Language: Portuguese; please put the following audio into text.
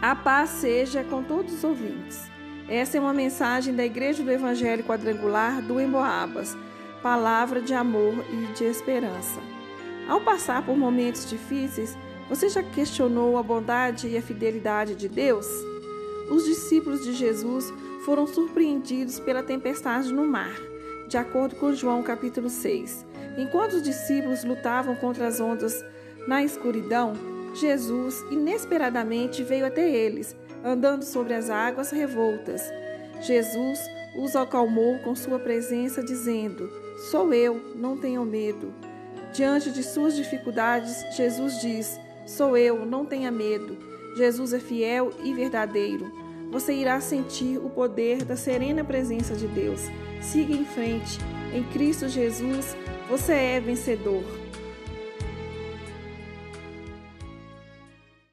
A paz seja com todos os ouvintes. Essa é uma mensagem da Igreja do Evangelho Quadrangular do Emboabas, palavra de amor e de esperança. Ao passar por momentos difíceis, você já questionou a bondade e a fidelidade de Deus? Os discípulos de Jesus foram surpreendidos pela tempestade no mar, de acordo com João capítulo 6. Enquanto os discípulos lutavam contra as ondas na escuridão, Jesus inesperadamente veio até eles, andando sobre as águas revoltas. Jesus os acalmou com sua presença, dizendo: Sou eu, não tenham medo. Diante de suas dificuldades, Jesus diz: Sou eu, não tenha medo. Jesus é fiel e verdadeiro. Você irá sentir o poder da serena presença de Deus. Siga em frente. Em Cristo Jesus, você é vencedor.